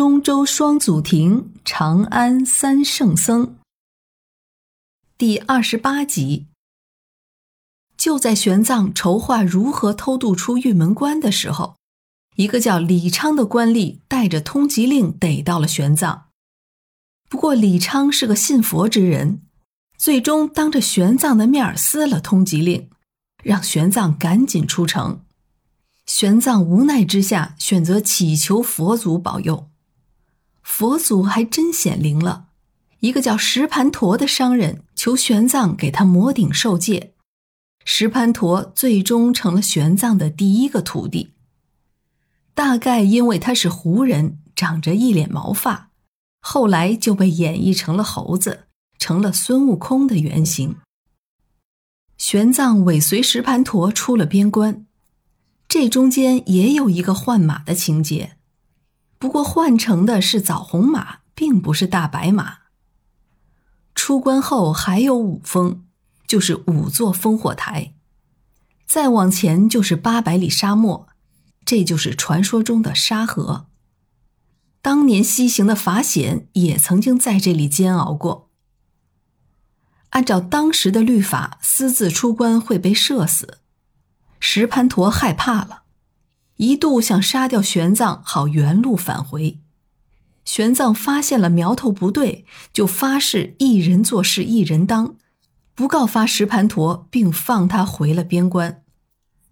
中州双祖庭，长安三圣僧。第二十八集。就在玄奘筹划如何偷渡出玉门关的时候，一个叫李昌的官吏带着通缉令逮到了玄奘。不过李昌是个信佛之人，最终当着玄奘的面撕了通缉令，让玄奘赶紧出城。玄奘无奈之下，选择祈求佛祖保佑。佛祖还真显灵了，一个叫石盘陀的商人求玄奘给他摩顶受戒。石盘陀最终成了玄奘的第一个徒弟。大概因为他是胡人，长着一脸毛发，后来就被演绎成了猴子，成了孙悟空的原型。玄奘尾随石盘陀出了边关，这中间也有一个换马的情节，不过换成的是枣红马，并不是大白马。出关后还有五峰。就是五座烽火台，再往前就是八百里沙漠，这就是传说中的沙河。当年西行的法显也曾经在这里煎熬过。按照当时的律法，私自出关会被射死。石盘陀害怕了，一度想杀掉玄奘，好原路返回。玄奘发现了苗头不对，就发誓一人做事一人当。不告发石盘陀，并放他回了边关，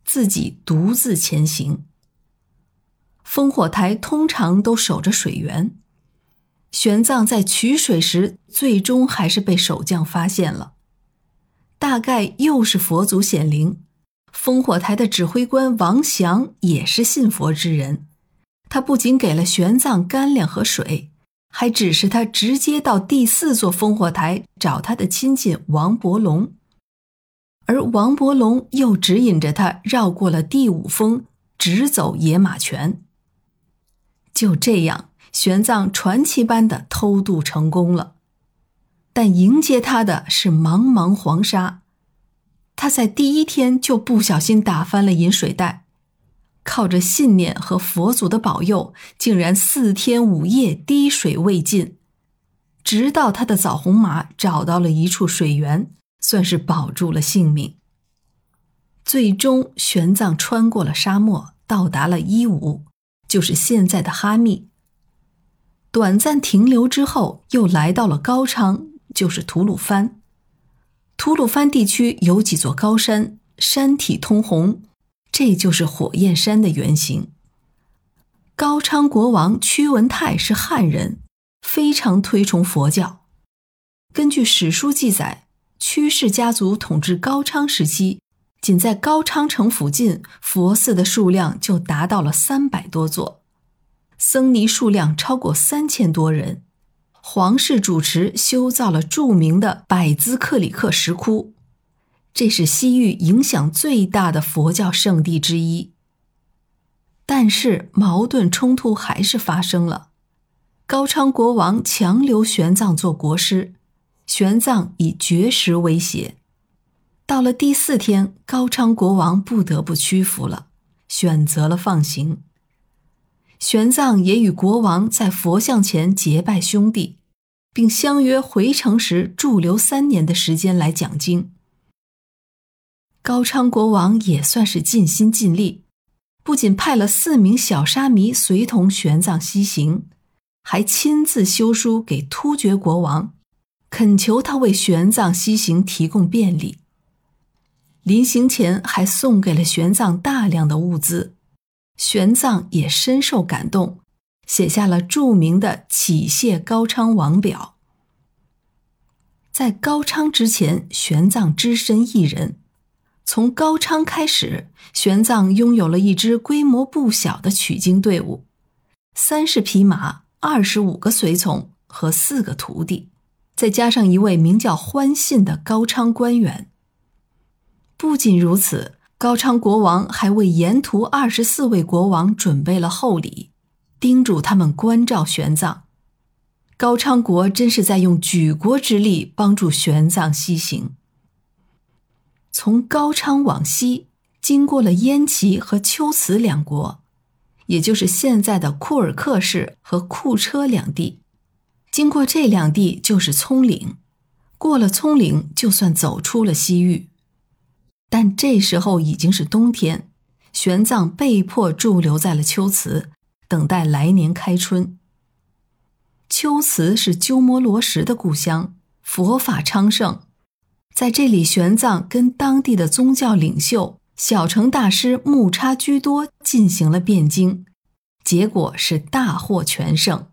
自己独自前行。烽火台通常都守着水源，玄奘在取水时，最终还是被守将发现了。大概又是佛祖显灵，烽火台的指挥官王祥也是信佛之人，他不仅给了玄奘干粮和水。还指示他直接到第四座烽火台找他的亲戚王伯龙，而王伯龙又指引着他绕过了第五峰，直走野马泉。就这样，玄奘传奇般的偷渡成功了，但迎接他的是茫茫黄沙，他在第一天就不小心打翻了饮水袋。靠着信念和佛祖的保佑，竟然四天五夜滴水未进，直到他的枣红马找到了一处水源，算是保住了性命。最终，玄奘穿过了沙漠，到达了伊吾，就是现在的哈密。短暂停留之后，又来到了高昌，就是吐鲁番。吐鲁番地区有几座高山，山体通红。这就是火焰山的原型。高昌国王屈文泰是汉人，非常推崇佛教。根据史书记载，屈氏家族统治高昌时期，仅在高昌城附近，佛寺的数量就达到了三百多座，僧尼数量超过三千多人。皇室主持修造了著名的百兹克里克石窟。这是西域影响最大的佛教圣地之一，但是矛盾冲突还是发生了。高昌国王强留玄奘做国师，玄奘以绝食威胁。到了第四天，高昌国王不得不屈服了，选择了放行。玄奘也与国王在佛像前结拜兄弟，并相约回城时驻留三年的时间来讲经。高昌国王也算是尽心尽力，不仅派了四名小沙弥随同玄奘西行，还亲自修书给突厥国王，恳求他为玄奘西行提供便利。临行前还送给了玄奘大量的物资，玄奘也深受感动，写下了著名的《启谢高昌王表》。在高昌之前，玄奘只身一人。从高昌开始，玄奘拥有了一支规模不小的取经队伍，三十匹马、二十五个随从和四个徒弟，再加上一位名叫欢信的高昌官员。不仅如此，高昌国王还为沿途二十四位国王准备了厚礼，叮嘱他们关照玄奘。高昌国真是在用举国之力帮助玄奘西行。从高昌往西，经过了燕齐和龟兹两国，也就是现在的库尔克市和库车两地。经过这两地就是葱岭，过了葱岭就算走出了西域。但这时候已经是冬天，玄奘被迫驻留在了龟兹，等待来年开春。龟兹是鸠摩罗什的故乡，佛法昌盛，在这里，玄奘跟当地的宗教领袖小乘大师木叉居多进行了辩经，结果是大获全胜。